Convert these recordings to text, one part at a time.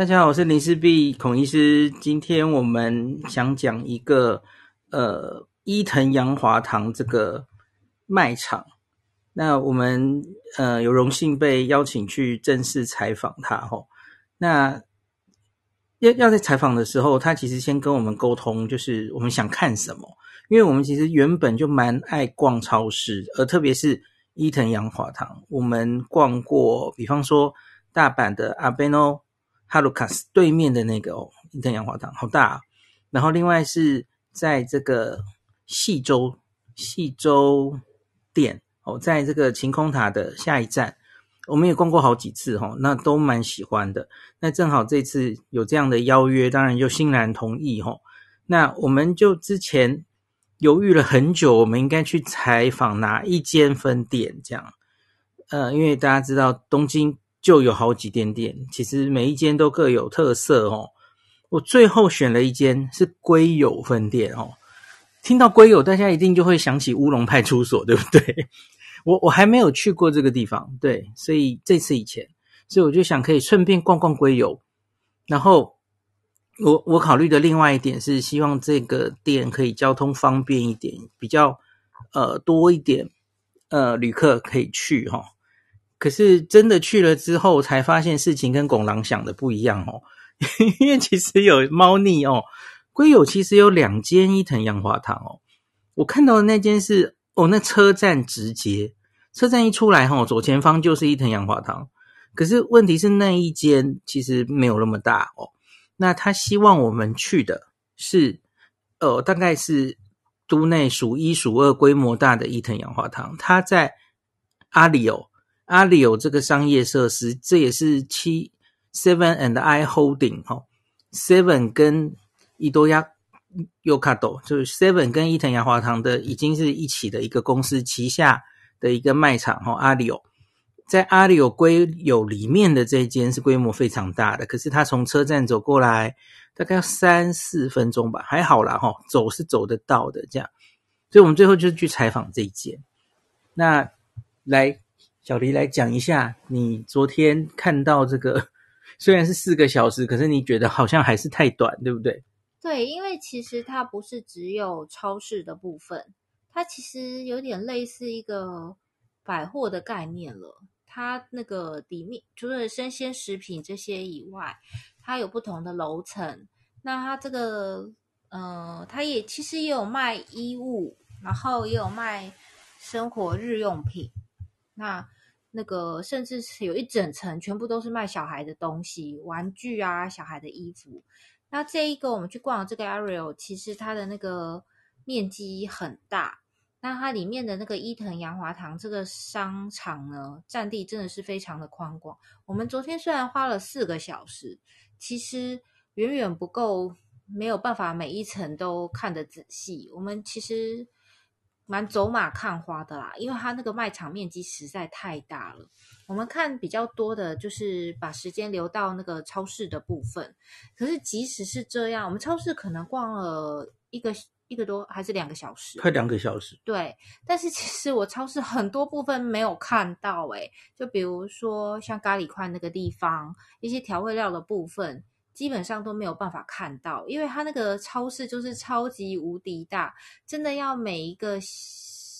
大家好，我是林氏璧孔医师。今天我们想讲一个呃伊藤洋华堂这个卖场。那我们呃有荣幸被邀请去正式采访他吼。那要要在采访的时候，他其实先跟我们沟通，就是我们想看什么，因为我们其实原本就蛮爱逛超市，而特别是伊藤洋华堂，我们逛过，比方说大阪的阿贝诺。哈鲁卡斯对面的那个哦，伊藤洋华堂好大啊。然后另外是在这个细州细州店哦，在这个晴空塔的下一站，我们也逛过好几次哈，那都蛮喜欢的。那正好这次有这样的邀约，当然就欣然同意哈。那我们就之前犹豫了很久，我们应该去采访哪一间分店这样？呃，因为大家知道东京。就有好几间店，其实每一间都各有特色哦。我最后选了一间是龟友分店哦。听到龟友，大家一定就会想起乌龙派出所，对不对？我我还没有去过这个地方，对，所以这次以前，所以我就想可以顺便逛逛龟友。然后我我考虑的另外一点是，希望这个店可以交通方便一点，比较呃多一点呃旅客可以去哈。可是真的去了之后，才发现事情跟拱狼想的不一样哦。因为其实有猫腻哦。龟友其实有两间伊藤洋华堂哦。我看到的那间是哦，那车站直接，车站一出来哈，左前方就是伊藤洋华堂。可是问题是那一间其实没有那么大哦。那他希望我们去的是，呃，大概是都内数一数二规模大的伊藤洋华堂。他在阿里哦。阿里有这个商业设施，这也是七 Seven and I Holding 哈，Seven 跟伊多亚尤卡多，就是 Seven 跟伊藤洋华堂的已经是一起的一个公司旗下的一个卖场哈。阿里有在阿里有龟友里面的这一间是规模非常大的，可是他从车站走过来大概三四分钟吧，还好啦哈，走是走得到的这样，所以我们最后就是去采访这一间，那来。小黎来讲一下，你昨天看到这个，虽然是四个小时，可是你觉得好像还是太短，对不对？对，因为其实它不是只有超市的部分，它其实有点类似一个百货的概念了。它那个里面除了生鲜食品这些以外，它有不同的楼层。那它这个，呃，它也其实也有卖衣物，然后也有卖生活日用品。那那个甚至是有一整层，全部都是卖小孩的东西、玩具啊、小孩的衣服。那这一个我们去逛的这个 area，其实它的那个面积很大。那它里面的那个伊藤洋华堂这个商场呢，占地真的是非常的宽广。我们昨天虽然花了四个小时，其实远远不够，没有办法每一层都看得仔细。我们其实。蛮走马看花的啦，因为它那个卖场面积实在太大了。我们看比较多的就是把时间留到那个超市的部分。可是即使是这样，我们超市可能逛了一个一个多还是两个小时，快两个小时。对，但是其实我超市很多部分没有看到诶，就比如说像咖喱块那个地方，一些调味料的部分。基本上都没有办法看到，因为它那个超市就是超级无敌大，真的要每一个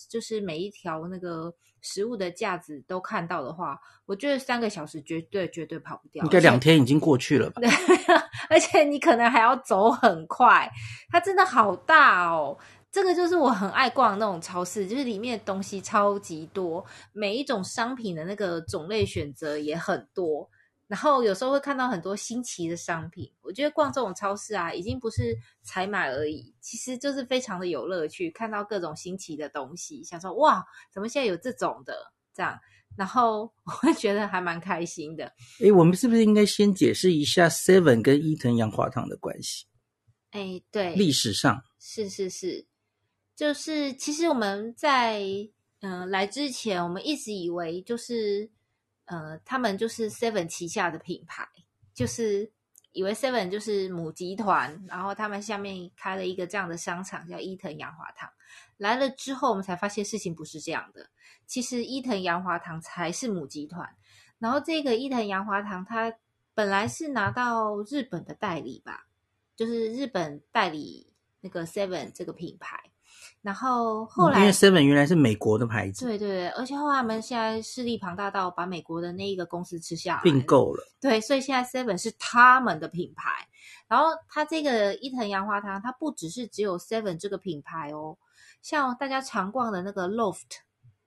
就是每一条那个食物的架子都看到的话，我觉得三个小时绝对绝对跑不掉。应该两天已经过去了吧？对，而且你可能还要走很快，它真的好大哦。这个就是我很爱逛的那种超市，就是里面的东西超级多，每一种商品的那个种类选择也很多。然后有时候会看到很多新奇的商品，我觉得逛这种超市啊，已经不是采买而已，其实就是非常的有乐趣，看到各种新奇的东西，想说哇，怎么现在有这种的这样，然后我会觉得还蛮开心的。哎，我们是不是应该先解释一下 Seven 跟伊藤洋华堂的关系？哎，对，历史上是是是，就是其实我们在嗯、呃、来之前，我们一直以为就是。呃，他们就是 Seven 旗下的品牌，就是以为 Seven 就是母集团，然后他们下面开了一个这样的商场，叫伊藤洋华堂。来了之后，我们才发现事情不是这样的。其实伊藤洋华堂才是母集团。然后这个伊藤洋华堂，它本来是拿到日本的代理吧，就是日本代理那个 Seven 这个品牌。然后后来，因为 Seven 原来是美国的牌子，对对对，而且后来他们现在势力庞大到把美国的那一个公司吃下来，并购了。对，所以现在 Seven 是他们的品牌。然后它这个伊藤洋华堂，它不只是只有 Seven 这个品牌哦，像大家常逛的那个 Loft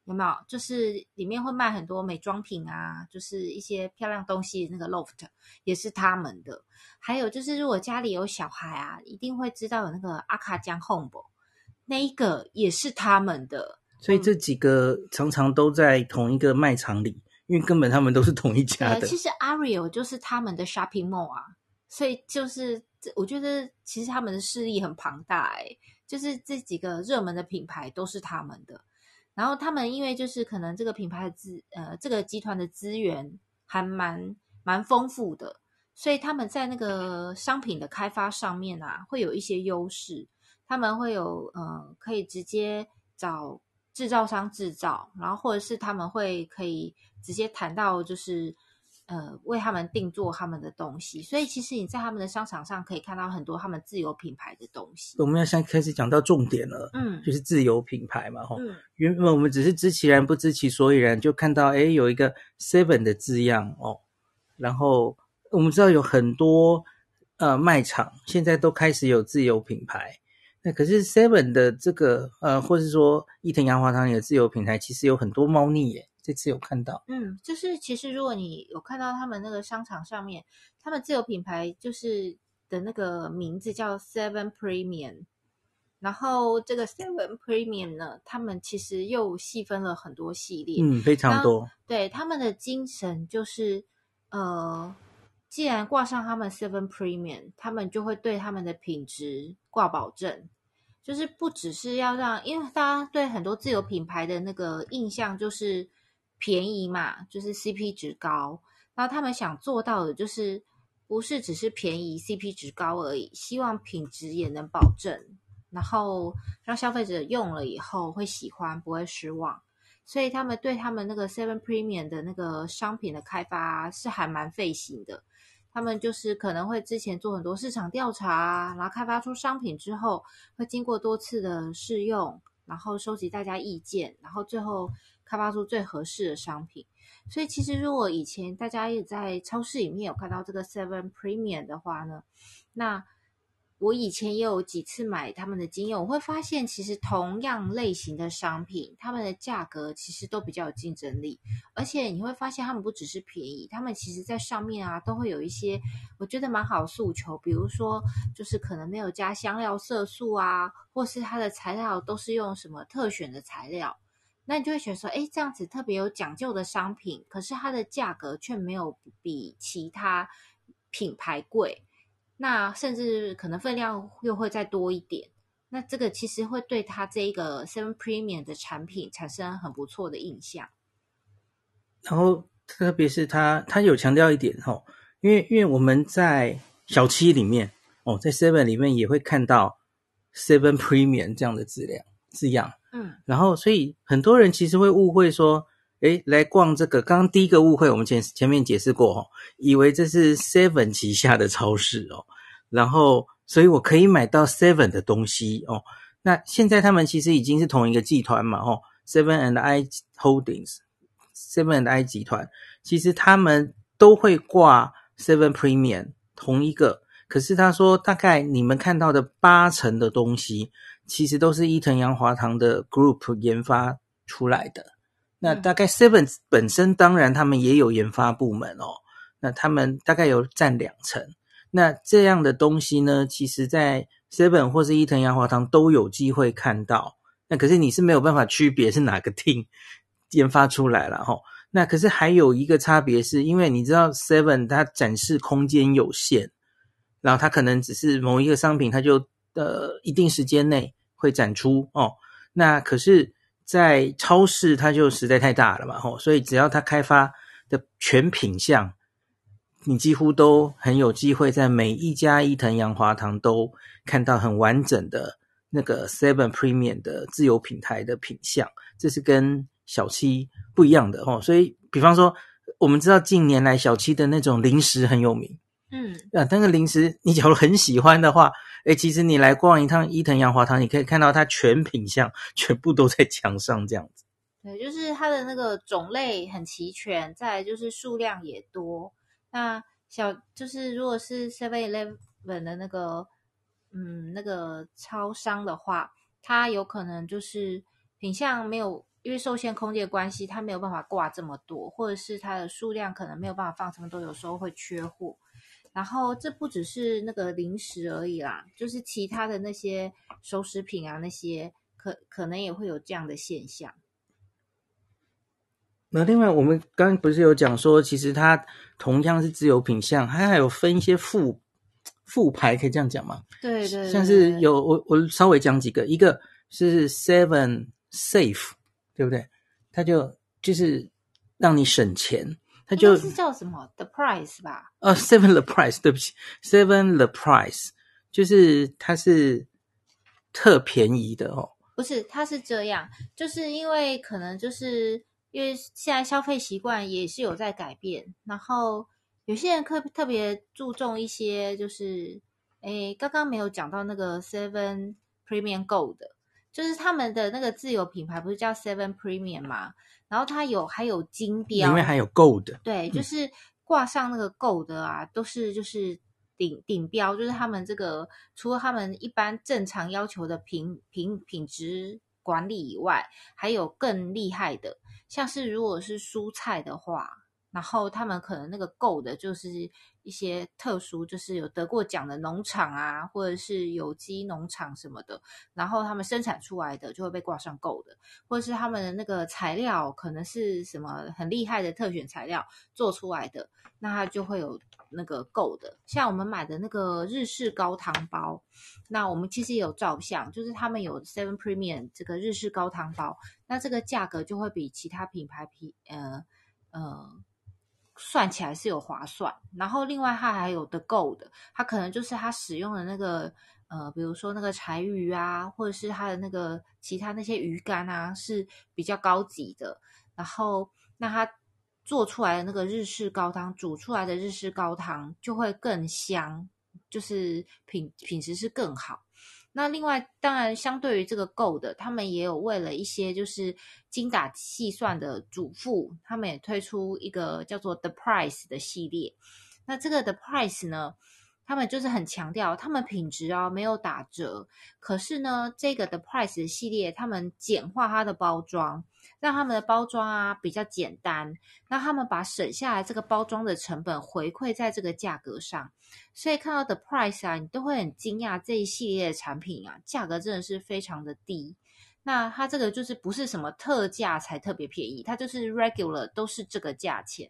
有没有？就是里面会卖很多美妆品啊，就是一些漂亮东西的那个 Loft 也是他们的。还有就是如果家里有小孩啊，一定会知道有那个阿卡江 Home。那一个也是他们的，所以这几个常常都在同一个卖场里，因为根本他们都是同一家的。其实 Ariel 就是他们的 shopping mall 啊，所以就是我觉得其实他们的势力很庞大哎、欸，就是这几个热门的品牌都是他们的。然后他们因为就是可能这个品牌的资呃这个集团的资源还蛮蛮丰富的，所以他们在那个商品的开发上面啊会有一些优势。他们会有呃，可以直接找制造商制造，然后或者是他们会可以直接谈到，就是呃，为他们定做他们的东西。所以其实你在他们的商场上可以看到很多他们自有品牌的东西。我们要先开始讲到重点了，嗯，就是自有品牌嘛，哈、嗯。原本我们只是知其然不知其所以然，就看到诶有一个 Seven 的字样哦，然后我们知道有很多呃卖场现在都开始有自有品牌。那可是 Seven 的这个呃，或是说伊藤洋华堂里的自有品牌，其实有很多猫腻耶。这次有看到，嗯，就是其实如果你有看到他们那个商场上面，他们自有品牌就是的那个名字叫 Seven Premium，然后这个 Seven Premium 呢，他们其实又细分了很多系列，嗯，非常多。对，他们的精神就是呃。既然挂上他们 Seven Premium，他们就会对他们的品质挂保证，就是不只是要让，因为大家对很多自有品牌的那个印象就是便宜嘛，就是 CP 值高。然后他们想做到的就是不是只是便宜 CP 值高而已，希望品质也能保证，然后让消费者用了以后会喜欢，不会失望。所以他们对他们那个 Seven Premium 的那个商品的开发是还蛮费心的。他们就是可能会之前做很多市场调查，然后开发出商品之后，会经过多次的试用，然后收集大家意见，然后最后开发出最合适的商品。所以其实如果以前大家也在超市里面有看到这个 Seven Premium 的话呢，那我以前也有几次买他们的经验，我会发现其实同样类型的商品，他们的价格其实都比较有竞争力，而且你会发现他们不只是便宜，他们其实在上面啊都会有一些我觉得蛮好诉求，比如说就是可能没有加香料色素啊，或是它的材料都是用什么特选的材料，那你就会觉得说，诶，这样子特别有讲究的商品，可是它的价格却没有比其他品牌贵。那甚至可能分量又会再多一点，那这个其实会对它这一个 Seven Premium 的产品产生很不错的印象。然后特别是它，它有强调一点哦，因为因为我们在小七里面哦，在 Seven 里面也会看到 Seven Premium 这样的质量字样，嗯，然后所以很多人其实会误会说。诶，来逛这个，刚刚第一个误会，我们前前面解释过哦，以为这是 Seven 旗下的超市哦，然后，所以我可以买到 Seven 的东西哦。那现在他们其实已经是同一个集团嘛，哦，Seven and I Holdings，Seven and I 集团，其实他们都会挂 Seven Premium 同一个，可是他说大概你们看到的八成的东西，其实都是伊藤洋华堂的 Group 研发出来的。那大概 Seven 本身当然他们也有研发部门哦，那他们大概有占两成。那这样的东西呢，其实在 Seven 或是伊藤洋华堂都有机会看到。那可是你是没有办法区别是哪个 team 研发出来了哦。那可是还有一个差别是，因为你知道 Seven 它展示空间有限，然后它可能只是某一个商品，它就呃一定时间内会展出哦。那可是。在超市，它就实在太大了嘛，吼，所以只要它开发的全品项，你几乎都很有机会在每一家伊藤洋华堂都看到很完整的那个 Seven Premium 的自有品牌的品项，这是跟小七不一样的哦。所以，比方说，我们知道近年来小七的那种零食很有名，嗯，啊，但是零食你假如很喜欢的话，诶，其实你来逛一趟伊藤洋华堂，你可以看到它全品相全部都在墙上这样子。对，就是它的那个种类很齐全，再来就是数量也多。那小就是如果是 Seven Eleven 的那个，嗯，那个超商的话，它有可能就是品相没有。因为受限空间关系，它没有办法挂这么多，或者是它的数量可能没有办法放这么多，有时候会缺货。然后这不只是那个零食而已啦，就是其他的那些熟食品啊，那些可可能也会有这样的现象。那另外，我们刚刚不是有讲说，其实它同样是自由品项，它还有分一些副副牌，可以这样讲吗？对，对对，像是有我我稍微讲几个，一个是 Seven Safe。对不对？它就就是让你省钱，他就是叫什么 The Price 吧？呃，Seven the Price，对不起，Seven the Price，就是它是特便宜的哦。不是，它是这样，就是因为可能就是因为现在消费习惯也是有在改变，然后有些人特特别注重一些，就是诶，刚刚没有讲到那个 Seven Premium Gold。就是他们的那个自有品牌不是叫 Seven Premium 吗？然后它有还有金标，因为还有 Gold。对，就是挂上那个 Gold 啊，嗯、都是就是顶顶标，就是他们这个除了他们一般正常要求的品品品质管理以外，还有更厉害的，像是如果是蔬菜的话，然后他们可能那个 Gold 就是。一些特殊，就是有得过奖的农场啊，或者是有机农场什么的，然后他们生产出来的就会被挂上 “go” 的，或者是他们的那个材料可能是什么很厉害的特选材料做出来的，那它就会有那个 “go” 的。像我们买的那个日式高汤包，那我们其实也有照相，就是他们有 Seven Premium 这个日式高汤包，那这个价格就会比其他品牌比呃呃。呃算起来是有划算，然后另外它还有的够的它可能就是它使用的那个呃，比如说那个柴鱼啊，或者是它的那个其他那些鱼干啊，是比较高级的。然后那它做出来的那个日式高汤，煮出来的日式高汤就会更香，就是品品质是更好。那另外，当然，相对于这个够的他们也有为了一些就是精打细算的主妇，他们也推出一个叫做 The Price 的系列。那这个 The Price 呢，他们就是很强调，他们品质哦没有打折，可是呢，这个 The Price 系列，他们简化它的包装。让他们的包装啊比较简单，让他们把省下来这个包装的成本回馈在这个价格上，所以看到的 price 啊，你都会很惊讶这一系列的产品啊，价格真的是非常的低。那它这个就是不是什么特价才特别便宜，它就是 regular 都是这个价钱。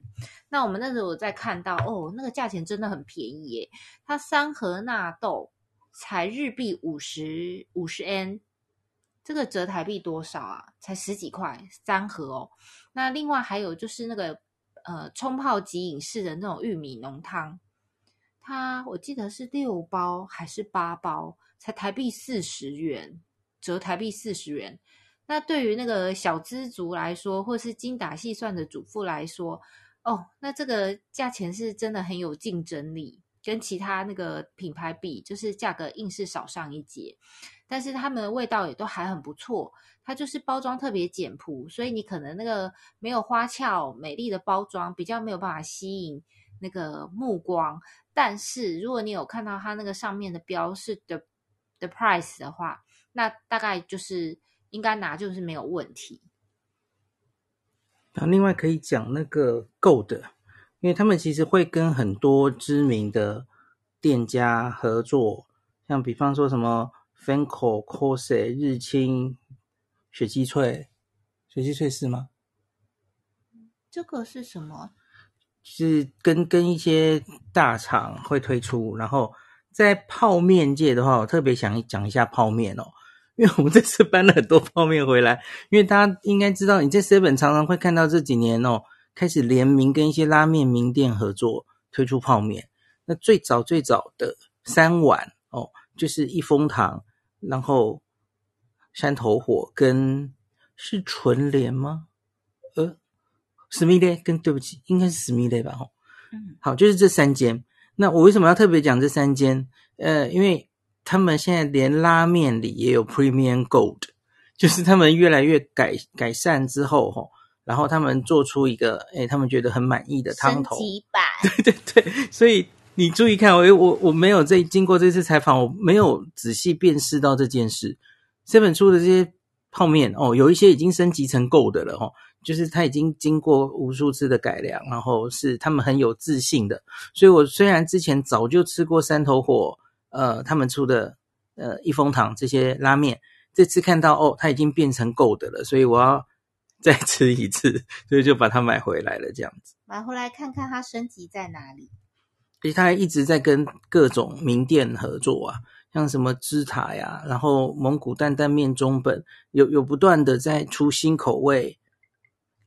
那我们那时候在看到哦，那个价钱真的很便宜耶，它三盒纳豆才日币五十五十 N。这个折台币多少啊？才十几块三盒哦。那另外还有就是那个呃冲泡即饮式的那种玉米浓汤，它我记得是六包还是八包，才台币四十元，折台币四十元。那对于那个小资族来说，或是精打细算的主妇来说，哦，那这个价钱是真的很有竞争力。跟其他那个品牌比，就是价格硬是少上一截，但是它们的味道也都还很不错。它就是包装特别简朴，所以你可能那个没有花俏美丽的包装，比较没有办法吸引那个目光。但是如果你有看到它那个上面的标是 the the price 的话，那大概就是应该拿就是没有问题。那另外可以讲那个 Gold。因为他们其实会跟很多知名的店家合作，像比方说什么 Fanco、Cose、日清、雪肌萃，雪肌萃是吗？这个是什么？是跟跟一些大厂会推出，然后在泡面界的话，我特别想讲一下泡面哦，因为我们这次搬了很多泡面回来，因为大家应该知道，你在 Seven 常常会看到这几年哦。开始联名跟一些拉面名店合作推出泡面。那最早最早的三碗哦，就是一风堂，然后山头火跟是纯联吗？呃，史密勒跟对不起，应该是史密勒吧？哦，嗯，好，就是这三间。那我为什么要特别讲这三间？呃，因为他们现在连拉面里也有 Premium Gold，就是他们越来越改改善之后，吼，然后他们做出一个，诶，他们觉得很满意的汤头。对对对，所以你注意看，我我我没有这经过这次采访，我没有仔细辨识到这件事。这本书的这些泡面哦，有一些已经升级成 Gold 的了，吼。就是它已经经过无数次的改良，然后是他们很有自信的。所以我虽然之前早就吃过三头火，呃，他们出的呃一风堂这些拉面，这次看到哦，它已经变成 Gold 的了，所以我要 再吃一次，所以就把它买回来了，这样子。买回来看看它升级在哪里。而且它还一直在跟各种名店合作啊，像什么芝塔呀，然后蒙古担担面中本，有有不断的在出新口味。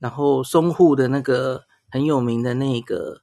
然后松户的那个很有名的那个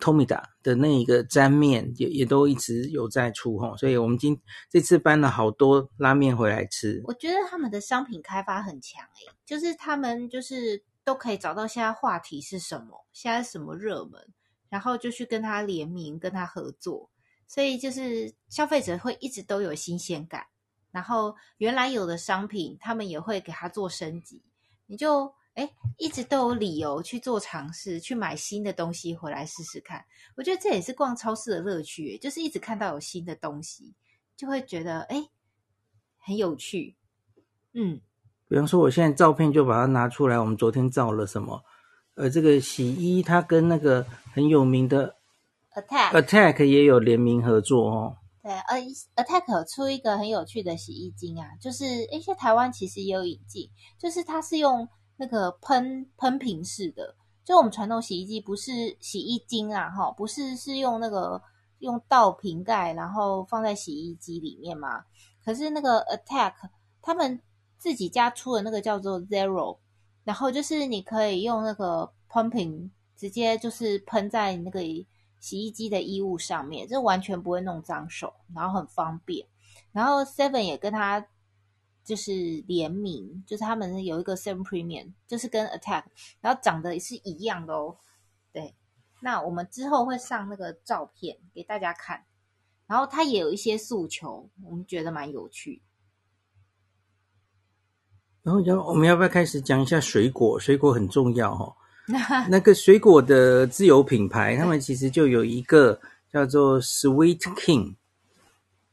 Tomida 的那一个沾面也也都一直有在出吼，所以我们今这次搬了好多拉面回来吃。我觉得他们的商品开发很强诶，就是他们就是都可以找到现在话题是什么，现在什么热门，然后就去跟他联名，跟他合作，所以就是消费者会一直都有新鲜感。然后原来有的商品，他们也会给他做升级，你就。哎，一直都有理由去做尝试，去买新的东西回来试试看。我觉得这也是逛超市的乐趣，就是一直看到有新的东西，就会觉得哎，很有趣。嗯，比方说，我现在照片就把它拿出来，我们昨天照了什么？呃，这个洗衣它跟那个很有名的 Attack Attack 也有联名合作哦。对，呃，Attack 有出一个很有趣的洗衣精啊，就是哎，在台湾其实也有引进，就是它是用。那个喷喷瓶式的，就我们传统洗衣机不是洗衣精啊，哈，不是是用那个用倒瓶盖，然后放在洗衣机里面嘛。可是那个 Attack 他们自己家出的那个叫做 Zero，然后就是你可以用那个喷瓶直接就是喷在那个洗衣机的衣物上面，这完全不会弄脏手，然后很方便。然后 Seven 也跟他。就是联名，就是他们有一个 Seven Premium，就是跟 Attack，然后长得也是一样的哦。对，那我们之后会上那个照片给大家看，然后它也有一些诉求，我们觉得蛮有趣。然后，要我们要不要开始讲一下水果？水果很重要哦。那个水果的自有品牌，他们其实就有一个叫做 Sweet King，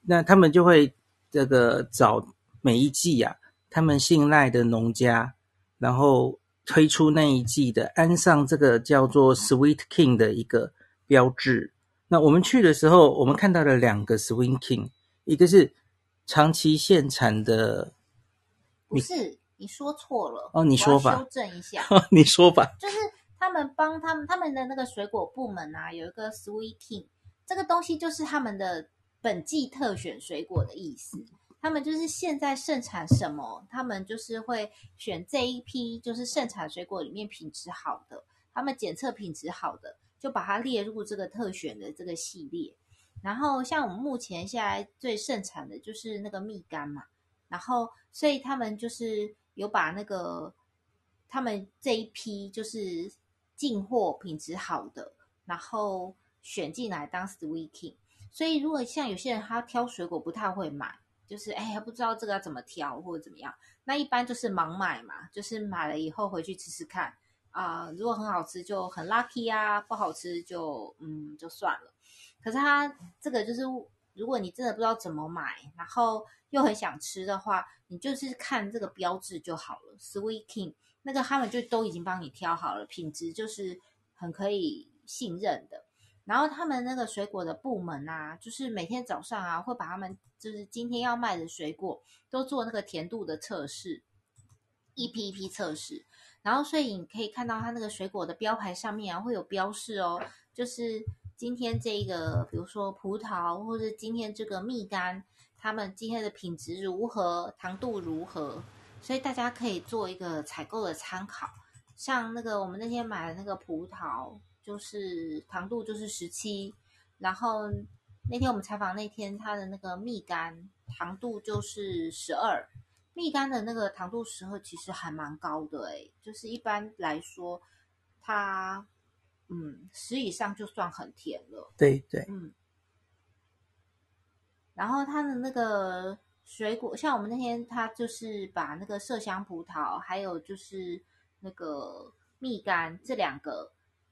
那他们就会这个找。每一季呀、啊，他们信赖的农家，然后推出那一季的，安上这个叫做 Sweet King 的一个标志。那我们去的时候，我们看到了两个 Sweet King，一个是长期现产的，不是，你说错了哦，你说吧，修正一下，你说吧，就是他们帮他们他们的那个水果部门啊，有一个 Sweet King，这个东西就是他们的本季特选水果的意思。他们就是现在盛产什么，他们就是会选这一批，就是盛产水果里面品质好的，他们检测品质好的，就把它列入这个特选的这个系列。然后像我们目前现在最盛产的就是那个蜜柑嘛，然后所以他们就是有把那个他们这一批就是进货品质好的，然后选进来当 Sweet King。所以如果像有些人他挑水果不太会买。就是哎呀，不知道这个要怎么挑或者怎么样，那一般就是盲买嘛，就是买了以后回去吃吃看啊、如果很好吃就很 lucky 啊，不好吃就嗯就算了。可是它这个就是，如果你真的不知道怎么买，然后又很想吃的话，你就是看这个标志就好了。Sweet King 那个他们就都已经帮你挑好了，品质就是很可以信任的。然后他们那个水果的部门啊，就是每天早上啊，会把他们就是今天要卖的水果都做那个甜度的测试，一批一批测试。然后所以你可以看到它那个水果的标牌上面啊，会有标示哦，就是今天这个，比如说葡萄，或者今天这个蜜柑，他们今天的品质如何，糖度如何，所以大家可以做一个采购的参考。像那个我们那天买的那个葡萄。就是糖度就是十七，然后那天我们采访那天他的那个蜜柑糖度就是十二，蜜柑的那个糖度十二其实还蛮高的诶，就是一般来说，它嗯十以上就算很甜了。对对，嗯。然后它的那个水果，像我们那天，他就是把那个麝香葡萄，还有就是那个蜜柑这两个，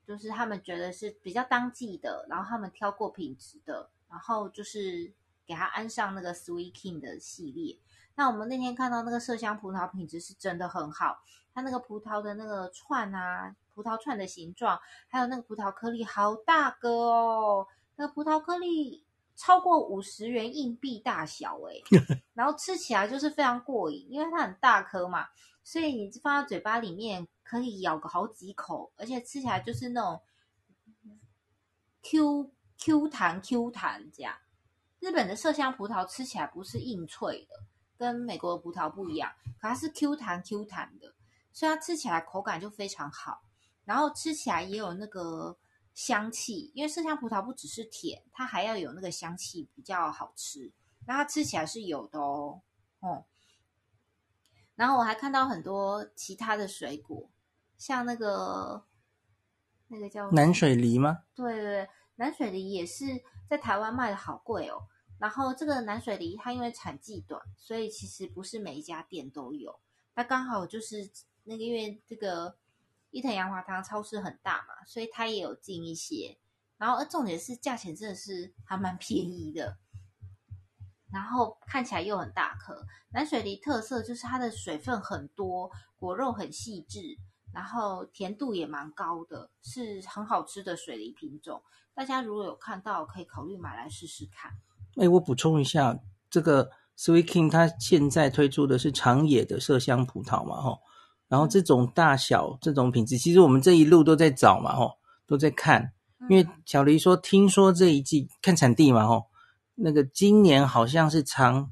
就是他们觉得是比较当季的，然后他们挑过品质的，然后就是给他安上那个 Sweet King 的系列。那我们那天看到那个麝香葡萄品质是真的很好，它那个葡萄的那个串啊，葡萄串的形状，还有那个葡萄颗粒好大个哦，那个葡萄颗粒。超过五十元硬币大小哎，然后吃起来就是非常过瘾，因为它很大颗嘛，所以你放在嘴巴里面可以咬个好几口，而且吃起来就是那种 Q Q 弹 Q 弹这样。日本的麝香葡萄吃起来不是硬脆的，跟美国的葡萄不一样，可它是 Q 弹 Q 弹的，所以它吃起来口感就非常好，然后吃起来也有那个。香气，因为麝香葡萄不只是甜，它还要有那个香气，比较好吃。那它吃起来是有的哦，哦。然后我还看到很多其他的水果，像那个那个叫南水梨吗？对对对，南水梨也是在台湾卖的好贵哦。然后这个南水梨它因为产季短，所以其实不是每一家店都有。它刚好就是那个因为这个。伊藤洋华堂超市很大嘛，所以它也有进一些。然后，而重点是价钱真的是还蛮便宜的。然后看起来又很大颗。南水梨特色就是它的水分很多，果肉很细致，然后甜度也蛮高的，是很好吃的水梨品种。大家如果有看到，可以考虑买来试试看。哎，我补充一下，这个 Sweet King 它现在推出的是长野的麝香葡萄嘛，吼。然后这种大小、这种品质，其实我们这一路都在找嘛，吼，都在看。因为小黎说，听说这一季看产地嘛，吼，那个今年好像是长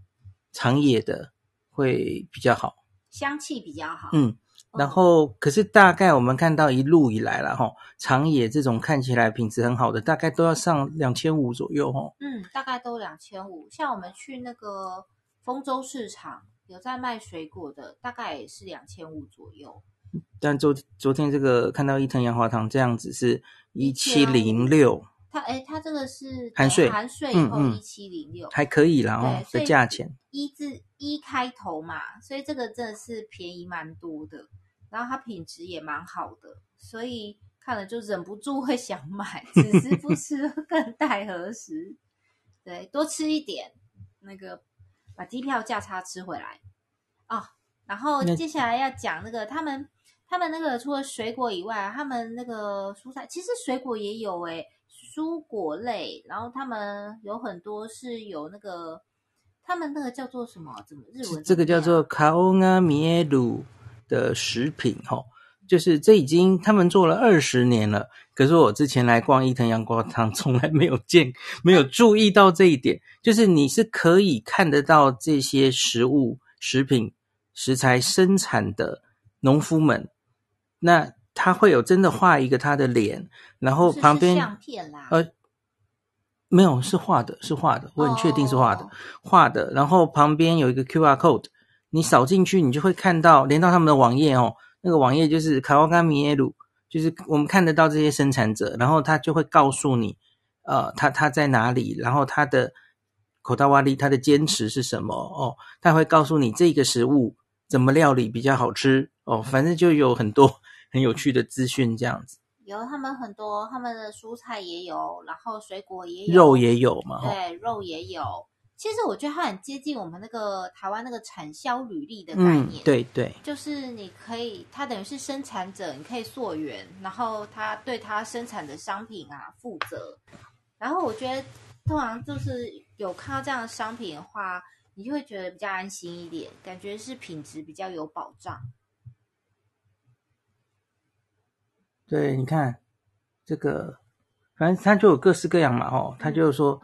长野的会比较好，香气比较好。嗯，然后可是大概我们看到一路以来了，哈，长野这种看起来品质很好的，大概都要上两千五左右，哈。嗯，大概都两千五。像我们去那个丰州市场。有在卖水果的，大概也是两千五左右。但昨昨天这个看到伊藤洋华堂这样子是一七零六。它诶，它这个是含税含税以后一七零六，还可以啦哦，的价钱。一字一开头嘛，所以这个真的是便宜蛮多的。然后它品质也蛮好的，所以看了就忍不住会想买，只是不 吃更待何时？对，多吃一点那个。把机票价差吃回来哦，然后接下来要讲那个他们他们那个除了水果以外，他们那个蔬菜其实水果也有诶，蔬果类，然后他们有很多是有那个他们那个叫做什么？怎么日文？这个叫做卡欧阿米耶鲁的食品哈。就是这已经他们做了二十年了，可是我之前来逛伊藤洋光堂，从来没有见，没有注意到这一点。就是你是可以看得到这些食物、食品、食材生产的农夫们，那他会有真的画一个他的脸，然后旁边相片啦，呃，没有是画的，是画的，我很确定是画的，哦、画的。然后旁边有一个 QR code，你扫进去，你就会看到连到他们的网页哦。那个网页就是卡瓦嘎米耶鲁，就是我们看得到这些生产者，然后他就会告诉你，呃，他他在哪里，然后他的口袋瓦力，他的坚持是什么哦，他会告诉你这个食物怎么料理比较好吃哦，反正就有很多很有趣的资讯这样子。有他们很多，他们的蔬菜也有，然后水果也有，肉也有嘛，对，肉也有。其实我觉得它很接近我们那个台湾那个产销履历的概念，嗯、对对，就是你可以，它等于是生产者，你可以溯源，然后他对他生产的商品啊负责。然后我觉得，通常就是有看到这样的商品的话，你就会觉得比较安心一点，感觉是品质比较有保障。对，你看这个，反正它就有各式各样嘛，哦，它就是说。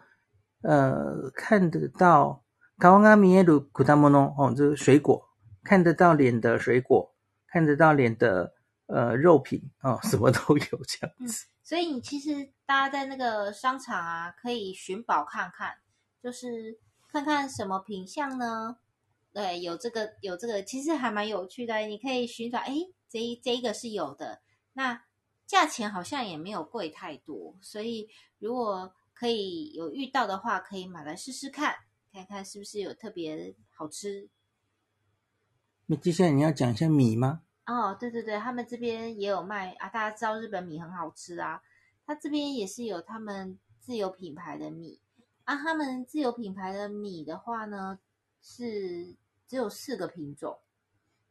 呃，看得到卡瓦嘎米耶鲁库达莫诺哦，这个水果看得到脸的水果，看得到脸的呃肉品哦，什么都有这样子。嗯，所以你其实大家在那个商场啊，可以寻宝看看，就是看看什么品相呢？对，有这个有这个，其实还蛮有趣的。你可以寻找，哎，这这一个是有的，那。价钱好像也没有贵太多，所以如果可以有遇到的话，可以买来试试看，看看是不是有特别好吃。那接下来你要讲一下米吗？哦，对对对，他们这边也有卖啊，大家知道日本米很好吃啊，他这边也是有他们自有品牌的米啊，他们自有品牌的米的话呢，是只有四个品种。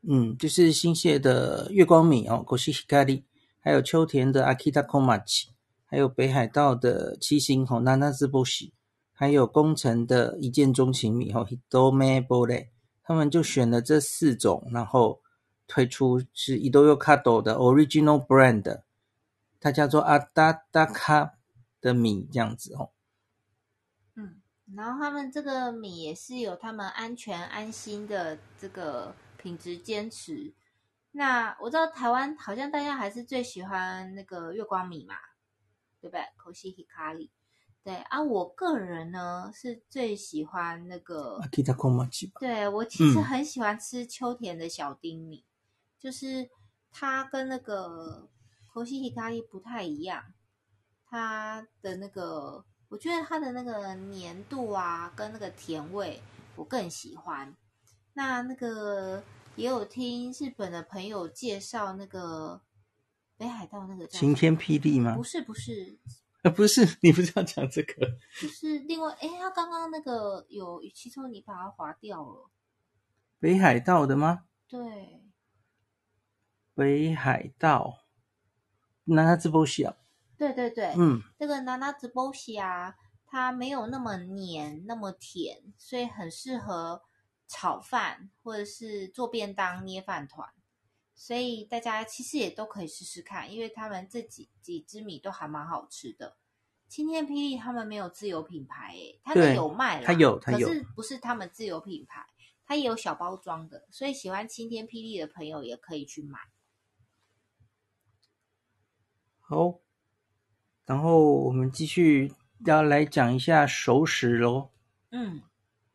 嗯，就是新潟的月光米哦，コシヒカリ， 还有秋田的 Akita Komachi，还有北海道的七星吼 Nanatsu Bushi，还有宫城的一见钟情米吼 Idomae Bole，他们就选了这四种，然后推出是 Ido Yokado 的 Original Brand，它叫做阿达达卡的米这样子吼。嗯，然后他们这个米也是有他们安全安心的这个品质坚持。那我知道台湾好像大家还是最喜欢那个月光米嘛，对不对？コシヒカリ，对啊，我个人呢是最喜欢那个。对，我其实很喜欢吃秋田的小丁米，嗯、就是它跟那个コシヒカリ不太一样，它的那个我觉得它的那个黏度啊，跟那个甜味我更喜欢。那那个 也有听日本的朋友介绍那个北海道那个晴天霹雳吗？不是不是，呃 不是，你不是要讲这个？就是另外，哎，他刚刚那个有其中你把它划掉了。北海道的吗？对，北海道，那它直播西啊？对对对，嗯，这个那那直播西啊，它没有那么黏，那么甜，所以很适合。炒饭或者是做便当捏饭团，所以大家其实也都可以试试看，因为他们这几几支米都还蛮好吃的。青天霹雳他们没有自有品牌，诶，他们有卖，他有，他有，可是不是他们自有品牌，他也有小包装的，所以喜欢青天霹雳的朋友也可以去买。好，然后我们继续要来讲一下熟食喽。嗯。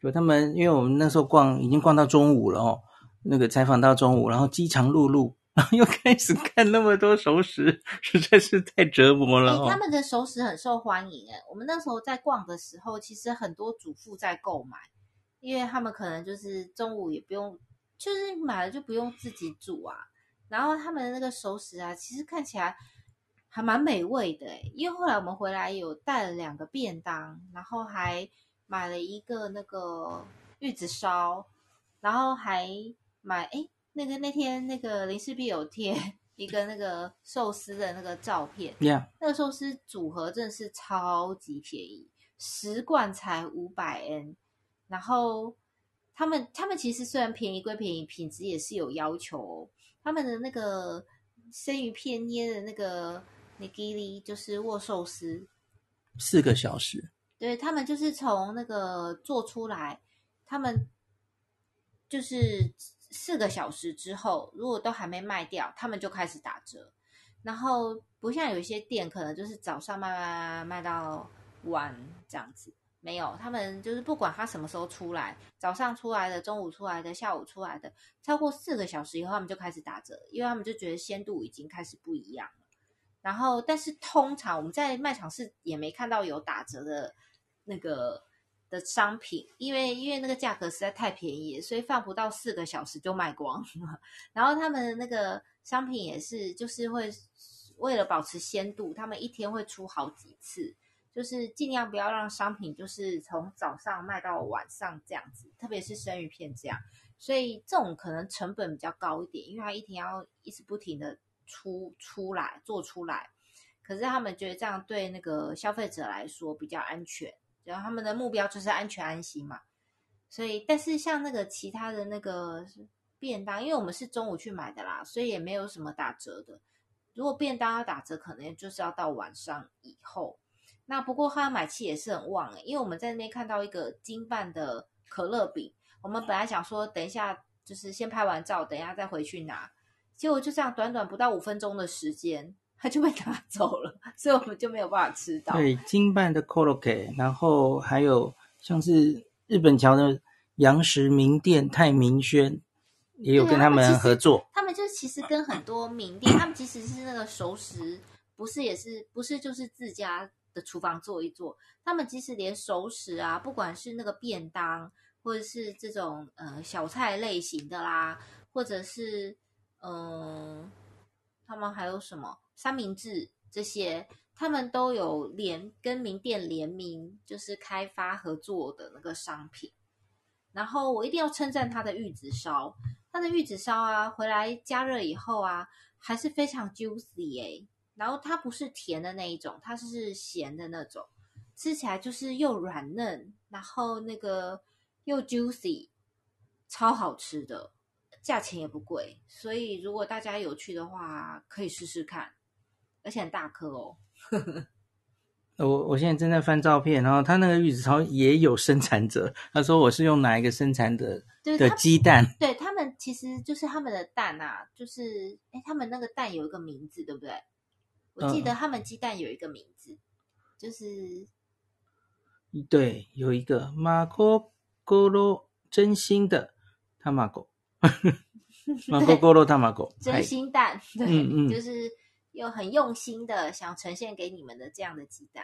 就他们，因为我们那时候逛已经逛到中午了哦，那个采访到中午，然后饥肠辘辘，然后又开始看那么多熟食，实在是太折磨了哦。欸，他们的熟食很受欢迎诶，我们那时候在逛的时候，其实很多主妇在购买，因为他们可能就是中午也不用，就是买了就不用自己煮啊。然后他们的那个熟食啊，其实看起来还蛮美味的诶，因为后来我们回来有带了两个便当，然后还。买了一个那个玉子烧，然后还买哎，那个那天那个林氏璧有贴 一个那个寿司的那个照片，Yeah. 那个寿司组合真的是超级便宜，十罐才五百 N。然后他们他们其实虽然便宜归便宜，品质也是有要求哦。他们的那个生鱼片捏的那个 nigiri 就是握寿司，四个小时。对，他们就是从那个做出来，他们就是四个小时之后，如果都还没卖掉，他们就开始打折。然后不像有一些店，可能就是早上卖卖卖到晚这样子，没有，他们就是不管他什么时候出来，早上出来的、中午出来的、下午出来的，超过四个小时以后，他们就开始打折，因为他们就觉得鲜度已经开始不一样了。然后，但是通常我们在卖场是也没看到有打折的。那个的商品，因为因为那个价格实在太便宜，所以放不到四个小时就卖光了。然后他们的那个商品也是，就是会为了保持鲜度，他们一天会出好几次，就是尽量不要让商品就是从早上卖到晚上这样子，特别是生鱼片这样。所以这种可能成本比较高一点，因为他一天要一直不停的出出来做出来，可是他们觉得这样对那个消费者来说比较安全。然后他们的目标就是安全安心嘛，所以但是像那个其他的那个便当，因为我们是中午去买的啦，所以也没有什么打折的。如果便当要打折，可能就是要到晚上以后。那不过他买气也是很旺诶，因为我们在那边看到一个金饭的可乐饼，我们本来想说等一下就是先拍完照，等一下再回去拿，结果就这样短短不到五分钟的时间。他就被拿走了，所以我们就没有办法吃到。对，金办的 Koroke，然后还有像是日本桥的洋食名店泰明轩，也有跟他们合作。他们，他们就其实跟很多名店，他们其实是那个熟食不是也是不是就是自家的厨房做一做，他们其实连熟食啊，不管是那个便当，或者是这种呃小菜类型的啦，或者是嗯、呃，他们还有什么三明治这些，他们都有联跟名店联名，就是开发合作的那个商品。然后我一定要称赞他的玉子烧，他的玉子烧啊，回来加热以后啊，还是非常 juicy 哎。然后它不是甜的那一种，它是咸的那种，吃起来就是又软嫩，然后那个又 juicy，超好吃的，价钱也不贵，所以如果大家有去的话，可以试试看，而且很大颗哦。我我现在正在翻照片，然后他那个玉子烧也有生产者，他说我是用哪一个生产的的鸡蛋？对他们其实就是他们的蛋啊，就是哎，他们那个蛋有一个名字，对不对？我记得他们鸡蛋有一个名字，嗯、就是对，有一个马可波罗真心的他马狗，马可波罗他马狗真心蛋，对，嗯嗯就是。又很用心的想呈现给你们的这样的鸡蛋，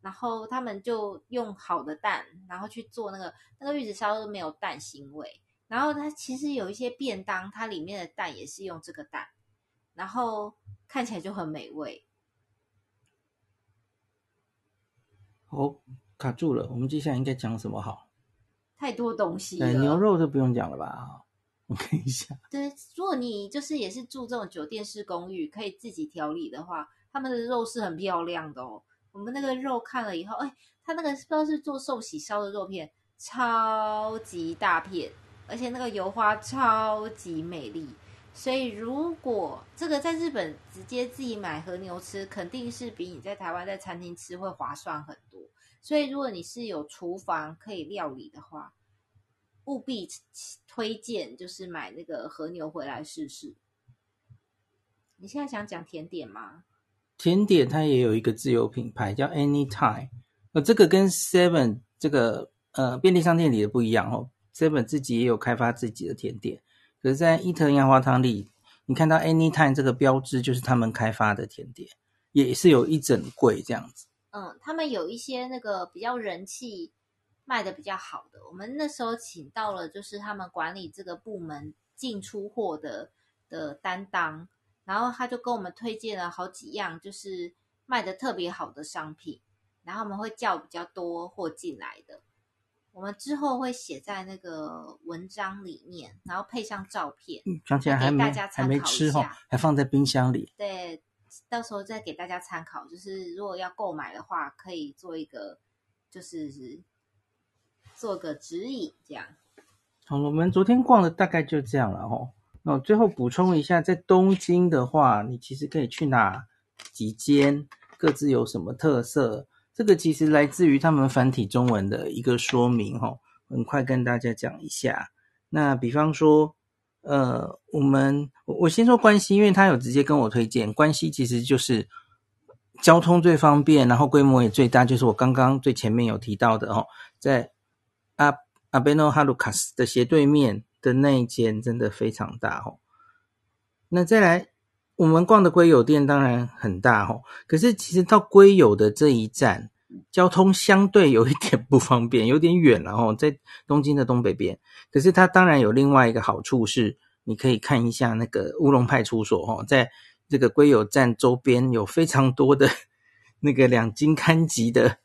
然后他们就用好的蛋，然后去做那个那个玉子烧都没有蛋腥味，然后它其实有一些便当，它里面的蛋也是用这个蛋，然后看起来就很美味。哦，卡住了，我们接下来应该讲什么好？太多东西了，牛肉就不用讲了吧？我看一下，对，如果你就是也是住这种酒店式公寓，可以自己调理的话，他们的肉是很漂亮的哦。我们那个肉看了以后，哎，他那个不知道是做寿喜烧的肉片，超级大片，而且那个油花超级美丽。所以如果这个在日本直接自己买和牛吃，肯定是比你在台湾在餐厅吃会划算很多。所以如果你是有厨房可以料理的话，务必推荐，就是买那个和牛回来试试。你现在想讲甜点吗？甜点它也有一个自有品牌叫 Anytime，呃，这个跟 Seven 这个呃便利商店里的不一样哦。Seven 自己也有开发自己的甜点，可是，在伊藤洋华堂里，你看到 Anytime 这个标志就是他们开发的甜点，也是有一整柜这样子。嗯，他们有一些那个比较人气。卖的比较好的，我们那时候请到了，就是他们管理这个部门进出货的的担当，然后他就跟我们推荐了好几样，就是卖的特别好的商品，然后我们会叫比较多货进来的，我们之后会写在那个文章里面，然后配上照片，嗯想起来还没还没吃哦，还放在冰箱里，对，到时候再给大家参考，就是如果要购买的话，可以做一个就是。做个指引，这样。好，我们昨天逛的大概就这样了哦。那最后补充一下，在东京的话，你其实可以去哪几间，各自有什么特色？这个其实来自于他们繁体中文的一个说明哦。很快跟大家讲一下。那比方说，呃，我们我先说关西，因为他有直接跟我推荐，关西其实就是交通最方便，然后规模也最大，就是我刚刚最前面有提到的哦，在。阿贝诺哈鲁卡斯的斜对面的那一间真的非常大哦。那再来，我们逛的龟友店当然很大哦。可是其实到龟友的这一站，交通相对有一点不方便，有点远了哦，在东京的东北边。可是它当然有另外一个好处是，你可以看一下那个乌龙派出所哦，在这个龟友站周边有非常多的那个两金刊级的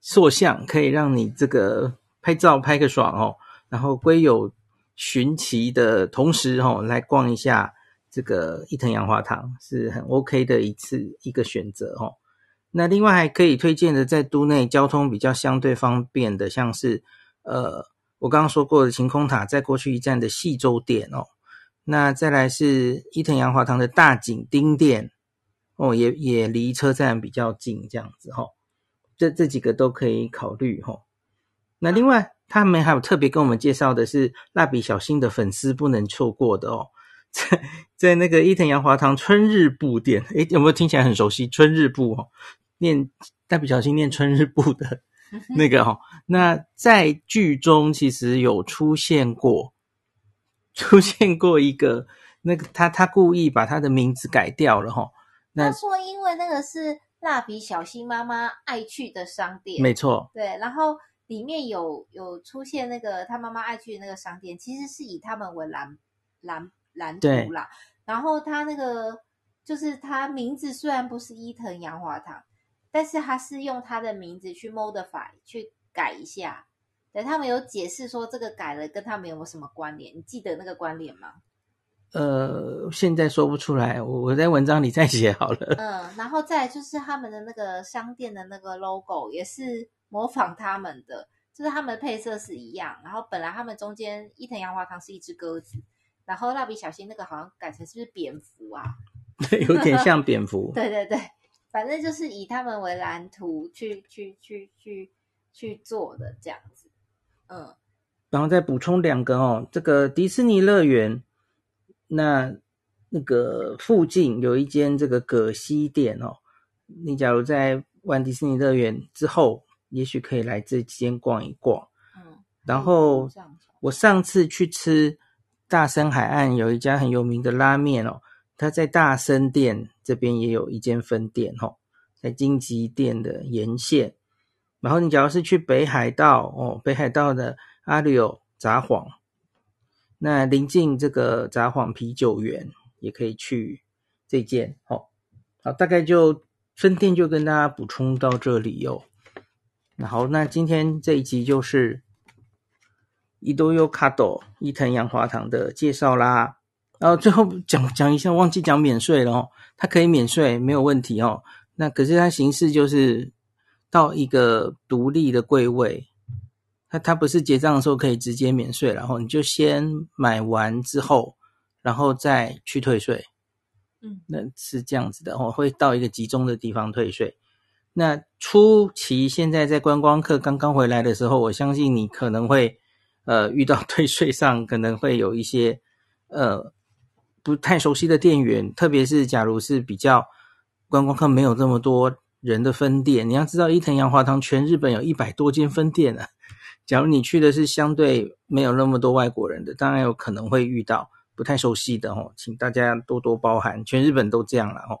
塑像，可以让你这个。拍照拍个爽哦，然后归有寻奇的同时哦，来逛一下这个伊藤洋华堂是很 OK 的一次一个选择哦。那另外还可以推荐的，在都内交通比较相对方便的，像是呃我刚刚说过的晴空塔，在过去一站的细洲店哦。那再来是伊藤洋华堂的大井町店哦，也也离车站比较近，这样子哈、哦。这这几个都可以考虑哈。哦那另外，他们还有特别跟我们介绍的是蜡笔小新的粉丝不能错过的哦，在在那个伊藤洋华堂春日部店，诶，有没有听起来很熟悉？春日部哦，念蜡笔小新念春日部的 那个哦，那在剧中其实有出现过，出现过一个那个他他故意把他的名字改掉了哈、哦，他说，因为那个是蜡笔小新妈妈爱去的商店，没错。对，然后里面有有出现那个他妈妈爱去的那个商店，其实是以他们为蓝蓝蓝图啦。然后他那个就是他名字虽然不是伊藤洋华堂，但是他是用他的名字去 modify 去改一下。对，他们有解释说这个改了跟他们有没有什么关联？你记得那个关联吗？呃，现在说不出来，我我在文章里再写好了。嗯，然后再来就是他们的那个商店的那个 logo 也是模仿他们的，就是他们的配色是一样。然后本来他们中间伊藤洋华堂是一只鸽子，然后蜡笔小新那个好像改成是不是蝙蝠啊？对，有点像蝙蝠。对对对，反正就是以他们为蓝图去去去去去做的这样子。嗯，然后再补充两个哦，这个迪士尼乐园。那那个附近有一间这个葛西店哦，你假如在玩迪士尼乐园之后，也许可以来这间逛一逛。嗯，然后我上次去吃大森海岸有一家很有名的拉面哦，它在大森店这边也有一间分店哦，在金吉店的沿线。然后你只要是去北海道哦，北海道的阿里有札幌。那临近这个札幌啤酒园，也可以去这间哦。好，大概就分店就跟大家补充到这里哦。然后，那今天这一集就是伊多优卡多伊藤洋华堂的介绍啦。然后最后讲讲一下，忘记讲免税了哦。它可以免税，没有问题哦。那可是它形式就是到一个独立的柜位。它它不是结账的时候可以直接免税，然后你就先买完之后，然后再去退税。嗯，那是这样子的，我会到一个集中的地方退税。那初期现在在观光客刚刚回来的时候，我相信你可能会呃遇到退税上可能会有一些呃不太熟悉的店员，特别是假如是比较观光客没有这么多人的分店，你要知道伊藤洋华堂全日本有一百多间分店呢。假如你去的是相对没有那么多外国人的，当然有可能会遇到不太熟悉的哦，请大家多多包涵。全日本都这样了哦。